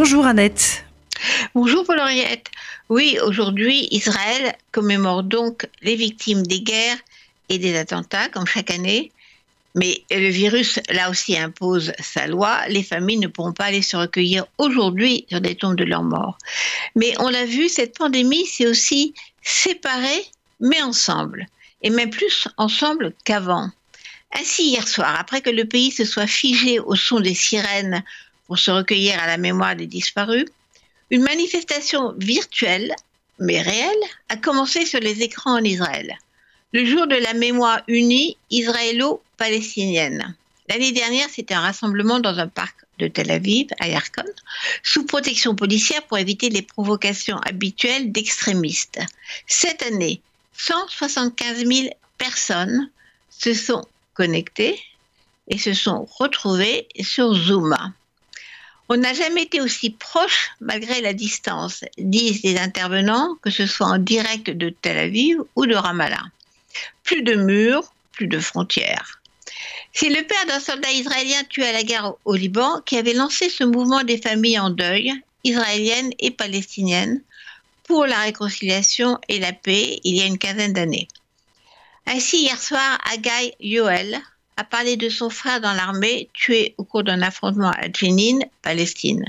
Bonjour Annette. Bonjour paul Oui, aujourd'hui, Israël commémore donc les victimes des guerres et des attentats, comme chaque année. Mais le virus, là aussi, impose sa loi. Les familles ne pourront pas aller se recueillir aujourd'hui sur des tombes de leurs morts. Mais on l'a vu, cette pandémie, c'est aussi séparé, mais ensemble. Et même plus ensemble qu'avant. Ainsi, hier soir, après que le pays se soit figé au son des sirènes pour se recueillir à la mémoire des disparus, une manifestation virtuelle, mais réelle, a commencé sur les écrans en Israël. Le jour de la mémoire unie israélo-palestinienne. L'année dernière, c'était un rassemblement dans un parc de Tel Aviv, à Yarkon, sous protection policière pour éviter les provocations habituelles d'extrémistes. Cette année, 175 000 personnes se sont connectées et se sont retrouvées sur Zoom. On n'a jamais été aussi proche malgré la distance, disent les intervenants, que ce soit en direct de Tel Aviv ou de Ramallah. Plus de murs, plus de frontières. C'est le père d'un soldat israélien tué à la guerre au Liban qui avait lancé ce mouvement des familles en deuil, israéliennes et palestiniennes, pour la réconciliation et la paix il y a une quinzaine d'années. Ainsi, hier soir, Agaï Yoel, a parlé de son frère dans l'armée tué au cours d'un affrontement à Jenin, Palestine.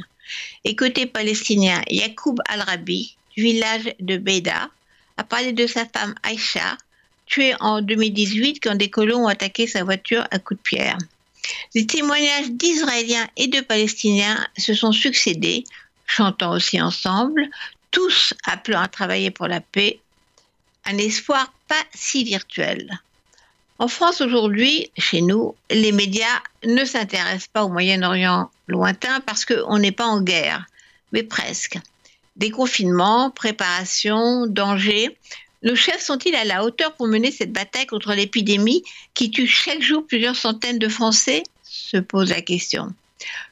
Et côté palestinien, Yacoub Al-Rabi, du village de Beida, a parlé de sa femme Aïcha, tuée en 2018 quand des colons ont attaqué sa voiture à coups de pierre. Les témoignages d'Israéliens et de Palestiniens se sont succédés, chantant aussi ensemble, tous appelant à travailler pour la paix, un espoir pas si virtuel. En France aujourd'hui, chez nous, les médias ne s'intéressent pas au Moyen-Orient lointain parce qu'on n'est pas en guerre, mais presque. Déconfinement, préparation, danger. Nos chefs sont-ils à la hauteur pour mener cette bataille contre l'épidémie qui tue chaque jour plusieurs centaines de Français? Se pose la question.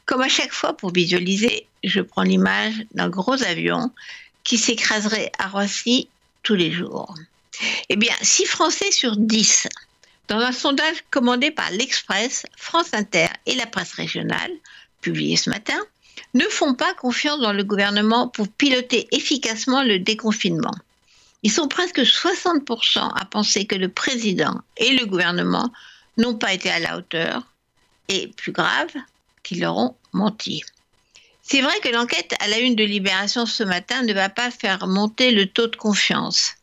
Comme à chaque fois pour visualiser, je prends l'image d'un gros avion qui s'écraserait à Roissy tous les jours. Eh bien, 6 Français sur 10 dans un sondage commandé par l'Express, France Inter et la presse régionale, publié ce matin, ne font pas confiance dans le gouvernement pour piloter efficacement le déconfinement. Ils sont presque 60% à penser que le président et le gouvernement n'ont pas été à la hauteur et, plus grave, qu'ils leur ont menti. C'est vrai que l'enquête à la une de Libération ce matin ne va pas faire monter le taux de confiance.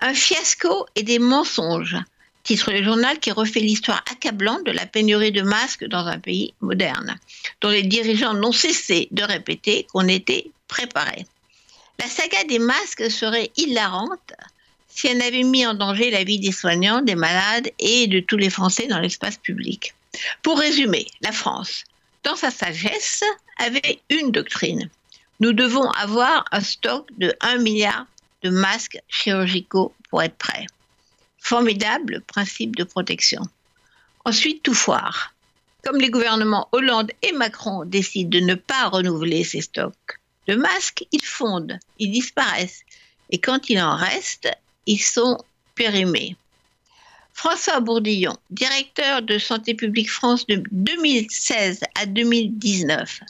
Un fiasco et des mensonges titre le journal qui refait l'histoire accablante de la pénurie de masques dans un pays moderne, dont les dirigeants n'ont cessé de répéter qu'on était préparé. La saga des masques serait hilarante si elle avait mis en danger la vie des soignants, des malades et de tous les Français dans l'espace public. Pour résumer, la France, dans sa sagesse, avait une doctrine. Nous devons avoir un stock de 1 milliard de masques chirurgicaux pour être prêts. Formidable principe de protection. Ensuite, tout foire. Comme les gouvernements Hollande et Macron décident de ne pas renouveler ces stocks de masques, ils fondent, ils disparaissent. Et quand il en reste, ils sont périmés. François Bourdillon, directeur de Santé publique France de 2016 à 2019,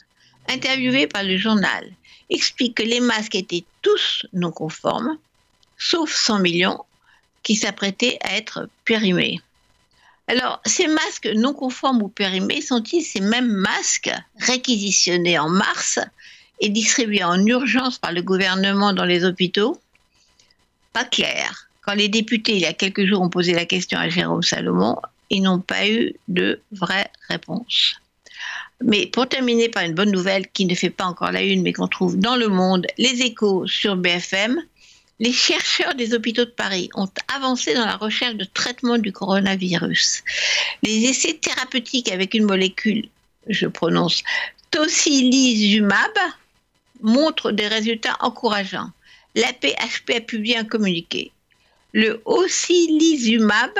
interviewé par le journal, explique que les masques étaient tous non conformes, sauf 100 millions qui s'apprêtaient à être périmés. Alors, ces masques non conformes ou périmés sont-ils ces mêmes masques réquisitionnés en mars et distribués en urgence par le gouvernement dans les hôpitaux? Pas clair. Quand les députés, il y a quelques jours, ont posé la question à Jérôme Salomon, ils n'ont pas eu de vraie réponse. Mais pour terminer par une bonne nouvelle qui ne fait pas encore la une, mais qu'on trouve dans le monde, les échos sur BFM, les chercheurs des hôpitaux de Paris ont avancé dans la recherche de traitement du coronavirus. Les essais thérapeutiques avec une molécule, je prononce, tocilizumab, montrent des résultats encourageants. L'APHP a publié un communiqué. Le ocilizumab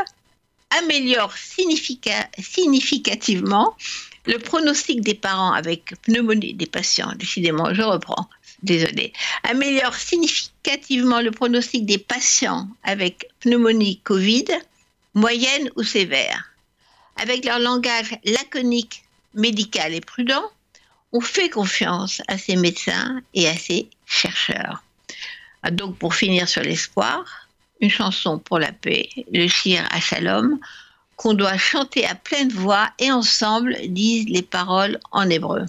améliore significativement le pronostic des parents avec pneumonie des patients, décidément, je reprends, désolé, améliore significativement le pronostic des patients avec pneumonie Covid, moyenne ou sévère. Avec leur langage laconique, médical et prudent, on fait confiance à ces médecins et à ces chercheurs. Ah, donc, pour finir sur l'espoir, une chanson pour la paix, le shir à Shalom, qu'on doit chanter à pleine voix et ensemble disent les paroles en hébreu.